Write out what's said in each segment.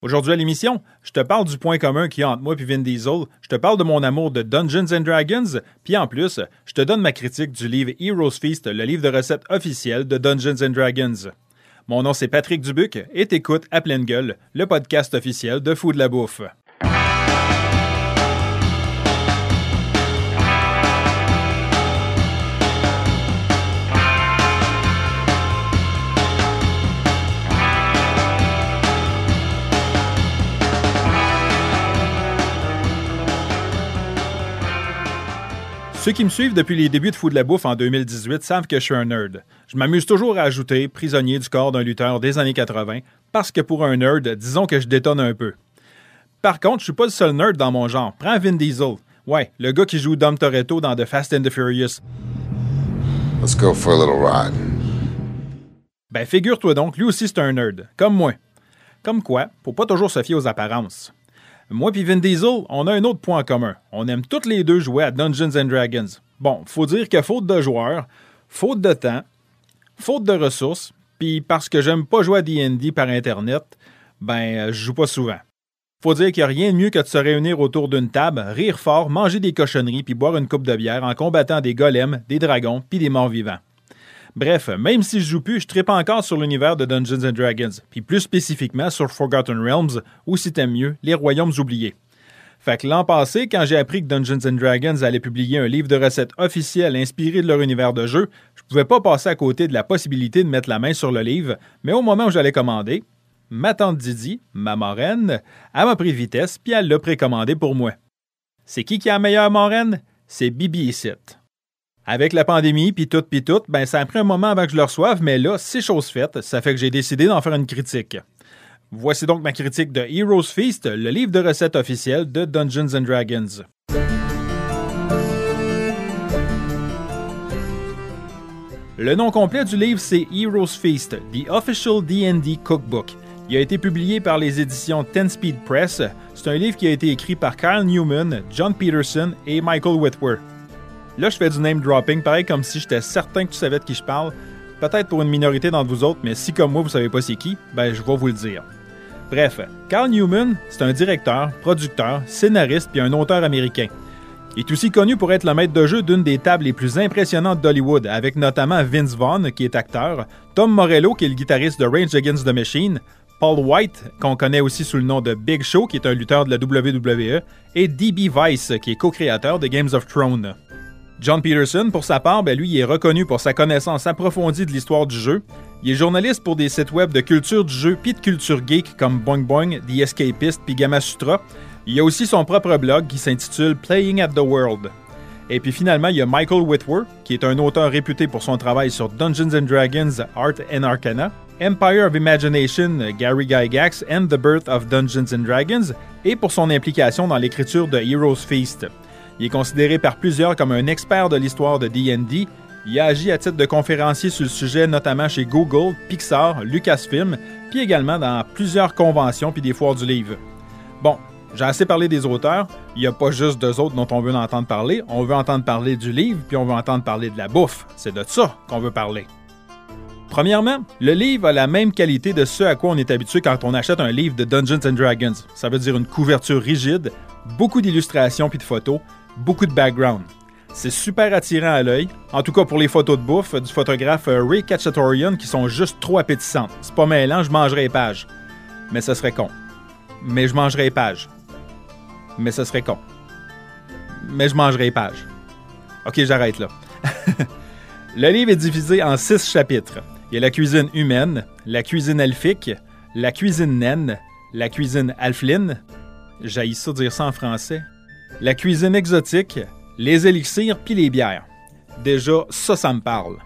Aujourd'hui à l'émission, je te parle du point commun qu'il y a entre moi et Vin Diesel, je te parle de mon amour de Dungeons and Dragons, puis en plus, je te donne ma critique du livre Heroes Feast, le livre de recettes officiel de Dungeons and Dragons. Mon nom c'est Patrick Dubuc et t'écoutes à pleine gueule, le podcast officiel de Fou de la bouffe. Ceux qui me suivent depuis les débuts de Fou de la Bouffe en 2018 savent que je suis un nerd. Je m'amuse toujours à ajouter prisonnier du corps d'un lutteur des années 80 parce que pour un nerd, disons que je détonne un peu. Par contre, je suis pas le seul nerd dans mon genre. Prends Vin Diesel. Ouais, le gars qui joue Dom Toretto dans The Fast and the Furious. Let's go for a little ride. Ben figure-toi donc, lui aussi c'est un nerd, comme moi. Comme quoi, faut pas toujours se fier aux apparences. Moi et Vin Diesel, on a un autre point en commun. On aime toutes les deux jouer à Dungeons and Dragons. Bon, faut dire que faute de joueurs, faute de temps, faute de ressources, puis parce que j'aime pas jouer à D&D par Internet, ben, je joue pas souvent. Faut dire qu'il n'y a rien de mieux que de se réunir autour d'une table, rire fort, manger des cochonneries puis boire une coupe de bière en combattant des golems, des dragons puis des morts vivants. Bref, même si je joue plus, je tripe encore sur l'univers de Dungeons Dragons, puis plus spécifiquement sur Forgotten Realms, ou si t'aimes mieux, les Royaumes oubliés. Fait que l'an passé, quand j'ai appris que Dungeons Dragons allait publier un livre de recettes officiel inspiré de leur univers de jeu, je pouvais pas passer à côté de la possibilité de mettre la main sur le livre, mais au moment où j'allais commander, ma tante Didi, ma marraine, elle m'a pris vitesse, puis elle l'a précommandé pour moi. C'est qui qui a la meilleure marraine? C'est Bibi ici. Avec la pandémie, puis tout, puis tout, ben ça a pris un moment avant que je le reçoive, mais là, c'est chose faite, ça fait que j'ai décidé d'en faire une critique. Voici donc ma critique de Heroes Feast, le livre de recettes officiel de Dungeons and Dragons. Le nom complet du livre, c'est Heroes Feast, The Official D&D Cookbook. Il a été publié par les éditions Ten Speed Press. C'est un livre qui a été écrit par Kyle Newman, John Peterson et Michael Whitwer. Là, je fais du name dropping, pareil comme si j'étais certain que tu savais de qui je parle. Peut-être pour une minorité d'entre vous autres, mais si comme moi vous savez pas c'est qui, ben je vais vous le dire. Bref, Carl Newman, c'est un directeur, producteur, scénariste puis un auteur américain. Il est aussi connu pour être le maître de jeu d'une des tables les plus impressionnantes d'Hollywood, avec notamment Vince Vaughn, qui est acteur, Tom Morello, qui est le guitariste de Rage Against the Machine, Paul White, qu'on connaît aussi sous le nom de Big Show, qui est un lutteur de la WWE, et D.B. Weiss, qui est co-créateur de Games of Thrones. John Peterson, pour sa part, ben lui, est reconnu pour sa connaissance approfondie de l'histoire du jeu. Il est journaliste pour des sites web de culture du jeu puis de culture geek comme Boing Boing, The Escapist puis Gamma Sutra. Il a aussi son propre blog qui s'intitule Playing at the World. Et puis finalement, il y a Michael Whitwer, qui est un auteur réputé pour son travail sur Dungeons Dragons, Art and Arcana, Empire of Imagination, Gary Gygax and the Birth of Dungeons Dragons, et pour son implication dans l'écriture de Heroes Feast. Il est considéré par plusieurs comme un expert de l'histoire de D&D. Il a agi à titre de conférencier sur le sujet notamment chez Google, Pixar, Lucasfilm, puis également dans plusieurs conventions puis des foires du livre. Bon, j'ai assez parlé des auteurs, il n'y a pas juste deux autres dont on veut entendre parler, on veut entendre parler du livre, puis on veut entendre parler de la bouffe. C'est de ça qu'on veut parler. Premièrement, le livre a la même qualité de ce à quoi on est habitué quand on achète un livre de Dungeons Dragons. Ça veut dire une couverture rigide, beaucoup d'illustrations puis de photos, beaucoup de background. C'est super attirant à l'œil, en tout cas pour les photos de bouffe du photographe Ray Cacciatorian qui sont juste trop appétissantes. C'est pas mêlant, je mangerai les pages. Mais ce serait con. Mais je mangerai les pages. Mais ce serait con. Mais je mangerai les pages. Ok, j'arrête là. Le livre est divisé en six chapitres. Il y a la cuisine humaine, la cuisine elfique, la cuisine naine, la cuisine alfline. J'haïs ça dire ça en français la cuisine exotique, les élixirs puis les bières. Déjà, ça, ça me parle.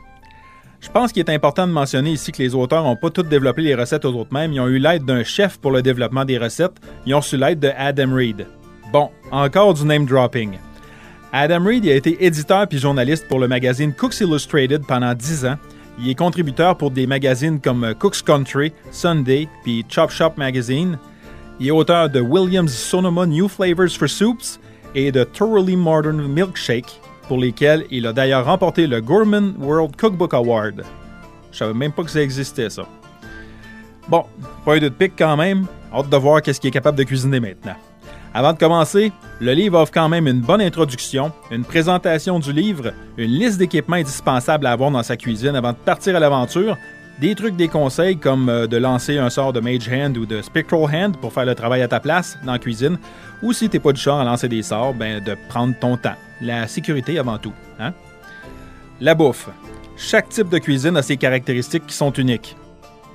Je pense qu'il est important de mentionner ici que les auteurs n'ont pas tous développé les recettes aux autres mêmes. Ils ont eu l'aide d'un chef pour le développement des recettes. Ils ont reçu l'aide de Adam Reed. Bon, encore du name dropping. Adam Reed a été éditeur puis journaliste pour le magazine Cooks Illustrated pendant 10 ans. Il est contributeur pour des magazines comme Cook's Country, Sunday puis Chop Shop Magazine. Il est auteur de Williams Sonoma New Flavors for Soups et de Thoroughly Modern Milkshake, pour lesquels il a d'ailleurs remporté le Gourmand World Cookbook Award. Je savais même pas que ça existait, ça. Bon, pas de pique quand même. Hâte de voir qu'est-ce qu'il est capable de cuisiner maintenant. Avant de commencer, le livre offre quand même une bonne introduction, une présentation du livre, une liste d'équipements indispensables à avoir dans sa cuisine avant de partir à l'aventure, des trucs, des conseils comme euh, de lancer un sort de Mage Hand ou de Spectral Hand pour faire le travail à ta place dans la cuisine, ou si t'es pas du genre à lancer des sorts, ben de prendre ton temps. La sécurité avant tout. Hein? La bouffe. Chaque type de cuisine a ses caractéristiques qui sont uniques.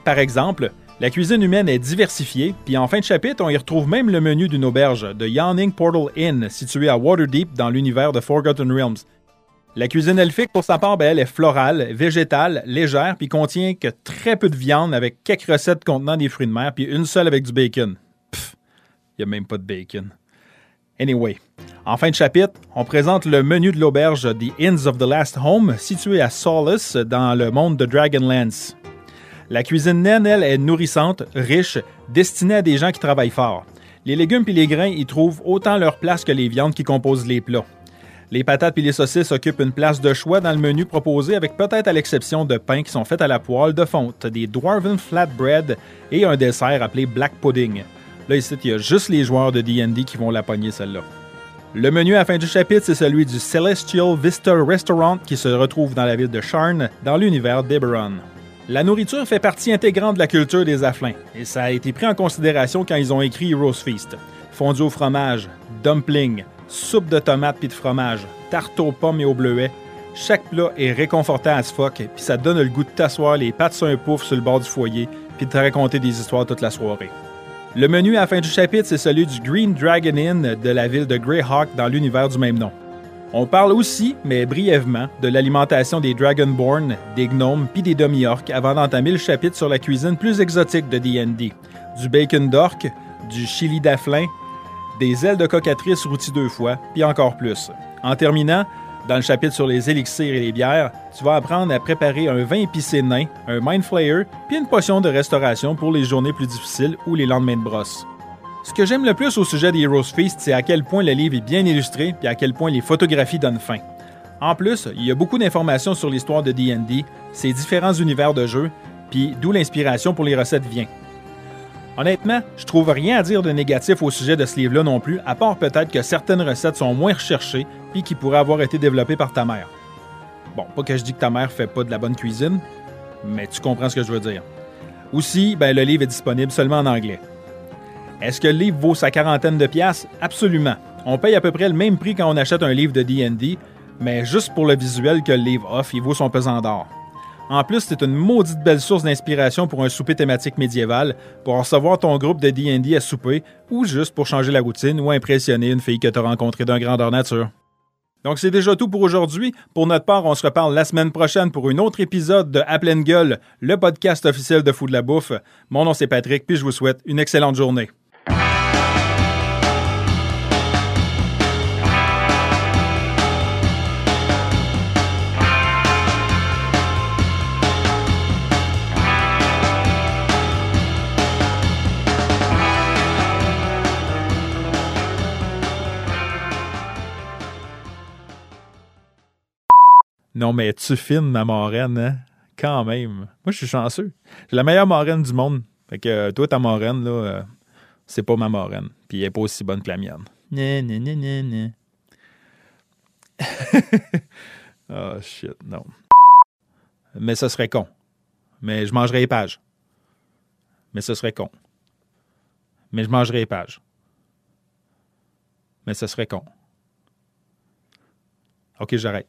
Par exemple, la cuisine humaine est diversifiée, puis en fin de chapitre, on y retrouve même le menu d'une auberge, de Yawning Portal Inn, située à Waterdeep dans l'univers de Forgotten Realms. La cuisine elfique, pour sa part, ben, elle est florale, végétale, légère, puis contient que très peu de viande avec quelques recettes contenant des fruits de mer, puis une seule avec du bacon. Pfff, il n'y a même pas de bacon. Anyway, en fin de chapitre, on présente le menu de l'auberge The Inns of the Last Home, située à Solace, dans le monde de Dragonlance. La cuisine naine, elle, est nourrissante, riche, destinée à des gens qui travaillent fort. Les légumes et les grains y trouvent autant leur place que les viandes qui composent les plats. Les patates et les saucisses occupent une place de choix dans le menu proposé avec peut-être à l'exception de pains qui sont faits à la poêle de fonte, des Dwarven Flatbread et un dessert appelé Black Pudding. Là, ici, il y a juste les joueurs de D&D qui vont la pogner, celle-là. Le menu à la fin du chapitre, c'est celui du Celestial Vista Restaurant qui se retrouve dans la ville de Sharn, dans l'univers d'Eberron. La nourriture fait partie intégrante de la culture des Afflins, et ça a été pris en considération quand ils ont écrit Heroes Feast. Fondue au fromage, dumpling, soupe de tomates puis de fromage, tarte aux pommes et aux bleuets. Chaque plat est réconfortant à ce fuck, puis ça donne le goût de t'asseoir les pattes sur un pouf sur le bord du foyer, puis de te raconter des histoires toute la soirée. Le menu à la fin du chapitre, c'est celui du Green Dragon Inn de la ville de Greyhawk dans l'univers du même nom. On parle aussi, mais brièvement, de l'alimentation des Dragonborn, des gnomes puis des demi-orques avant d'entamer le chapitre sur la cuisine plus exotique de D&D. Du bacon d'orque, du chili d'aflin, des ailes de cocatrice rôties deux fois, puis encore plus. En terminant, dans le chapitre sur les élixirs et les bières, tu vas apprendre à préparer un vin épicé nain, un Mind Flayer, puis une potion de restauration pour les journées plus difficiles ou les lendemains de brosse. Ce que j'aime le plus au sujet des Heroes Feast, c'est à quel point le livre est bien illustré et à quel point les photographies donnent faim. En plus, il y a beaucoup d'informations sur l'histoire de D&D, ses différents univers de jeu, puis d'où l'inspiration pour les recettes vient. Honnêtement, je trouve rien à dire de négatif au sujet de ce livre-là non plus, à part peut-être que certaines recettes sont moins recherchées puis qui pourraient avoir été développées par ta mère. Bon, pas que je dis que ta mère fait pas de la bonne cuisine, mais tu comprends ce que je veux dire. Aussi, ben, le livre est disponible seulement en anglais. Est-ce que le livre vaut sa quarantaine de piastres? Absolument. On paye à peu près le même prix quand on achète un livre de D&D, mais juste pour le visuel que le livre offre, il vaut son pesant d'or. En plus, c'est une maudite belle source d'inspiration pour un souper thématique médiéval, pour recevoir ton groupe de D&D à souper, ou juste pour changer la routine ou impressionner une fille que tu as rencontrée d'un grandeur nature. Donc c'est déjà tout pour aujourd'hui. Pour notre part, on se reparle la semaine prochaine pour un autre épisode de À pleine gueule, le podcast officiel de Fou de la bouffe. Mon nom c'est Patrick, puis je vous souhaite une excellente journée. Non, mais tu filmes ma marraine, hein? Quand même. Moi, je suis chanceux. J'ai la meilleure marraine du monde. Fait que euh, toi, ta marraine, là, euh, c'est pas ma marraine. Puis elle est pas aussi bonne que la mienne. Né, né, né, né, né. oh shit, non. Mais ce serait con. Mais je mangerais les pages. Mais ce serait con. Mais je mangerais les pages. Mais ce serait con. OK, j'arrête.